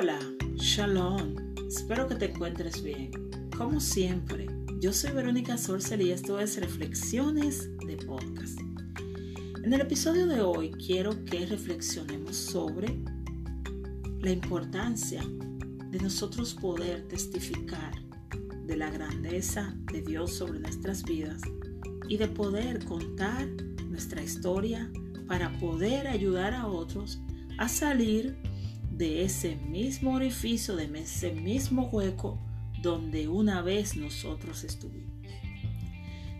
Hola, Shalom. Espero que te encuentres bien. Como siempre, yo soy Verónica Sorcel y esto es Reflexiones de Podcast. En el episodio de hoy quiero que reflexionemos sobre la importancia de nosotros poder testificar de la grandeza de Dios sobre nuestras vidas y de poder contar nuestra historia para poder ayudar a otros a salir de ese mismo orificio, de ese mismo hueco donde una vez nosotros estuvimos.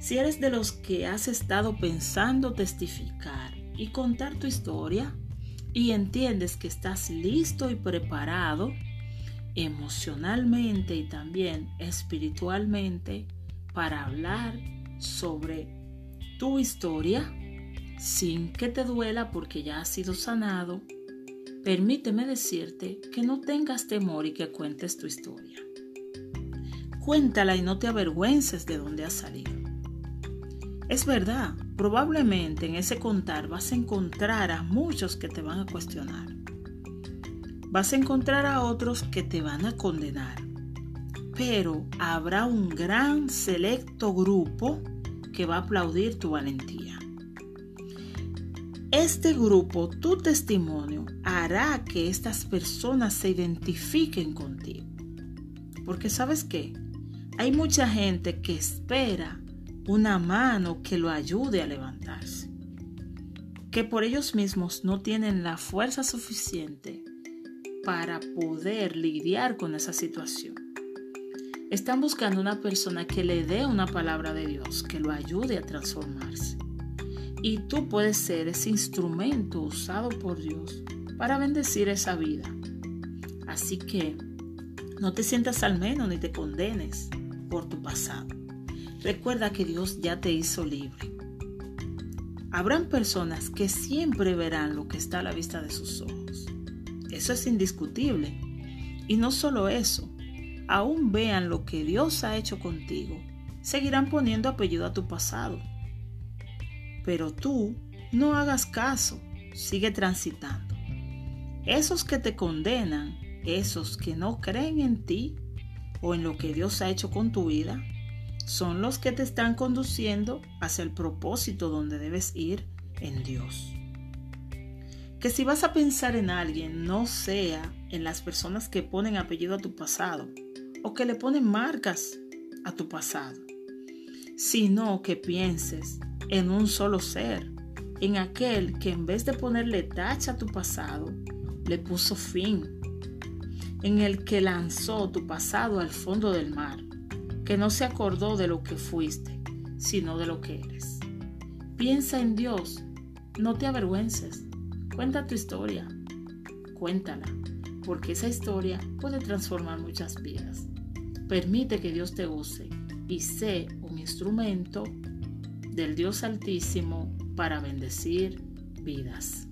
Si eres de los que has estado pensando testificar y contar tu historia y entiendes que estás listo y preparado emocionalmente y también espiritualmente para hablar sobre tu historia sin que te duela porque ya has sido sanado, permíteme decirte que no tengas temor y que cuentes tu historia. Cuéntala y no te avergüences de dónde has salido. Es verdad, probablemente en ese contar vas a encontrar a muchos que te van a cuestionar. Vas a encontrar a otros que te van a condenar. Pero habrá un gran selecto grupo que va a aplaudir tu valentía. Este grupo, tu testimonio, hará que estas personas se identifiquen contigo. Porque sabes qué? Hay mucha gente que espera una mano que lo ayude a levantarse. Que por ellos mismos no tienen la fuerza suficiente para poder lidiar con esa situación. Están buscando una persona que le dé una palabra de Dios, que lo ayude a transformarse. Y tú puedes ser ese instrumento usado por Dios para bendecir esa vida. Así que no te sientas al menos ni te condenes por tu pasado. Recuerda que Dios ya te hizo libre. Habrán personas que siempre verán lo que está a la vista de sus ojos. Eso es indiscutible. Y no solo eso, aún vean lo que Dios ha hecho contigo, seguirán poniendo apellido a tu pasado. Pero tú no hagas caso, sigue transitando. Esos que te condenan, esos que no creen en ti o en lo que Dios ha hecho con tu vida, son los que te están conduciendo hacia el propósito donde debes ir en Dios. Que si vas a pensar en alguien, no sea en las personas que ponen apellido a tu pasado o que le ponen marcas a tu pasado, sino que pienses en un solo ser, en aquel que en vez de ponerle tacha a tu pasado, le puso fin, en el que lanzó tu pasado al fondo del mar, que no se acordó de lo que fuiste, sino de lo que eres. Piensa en Dios, no te avergüences, cuenta tu historia, cuéntala, porque esa historia puede transformar muchas vidas. Permite que Dios te use y sé un instrumento del Dios Altísimo para bendecir vidas.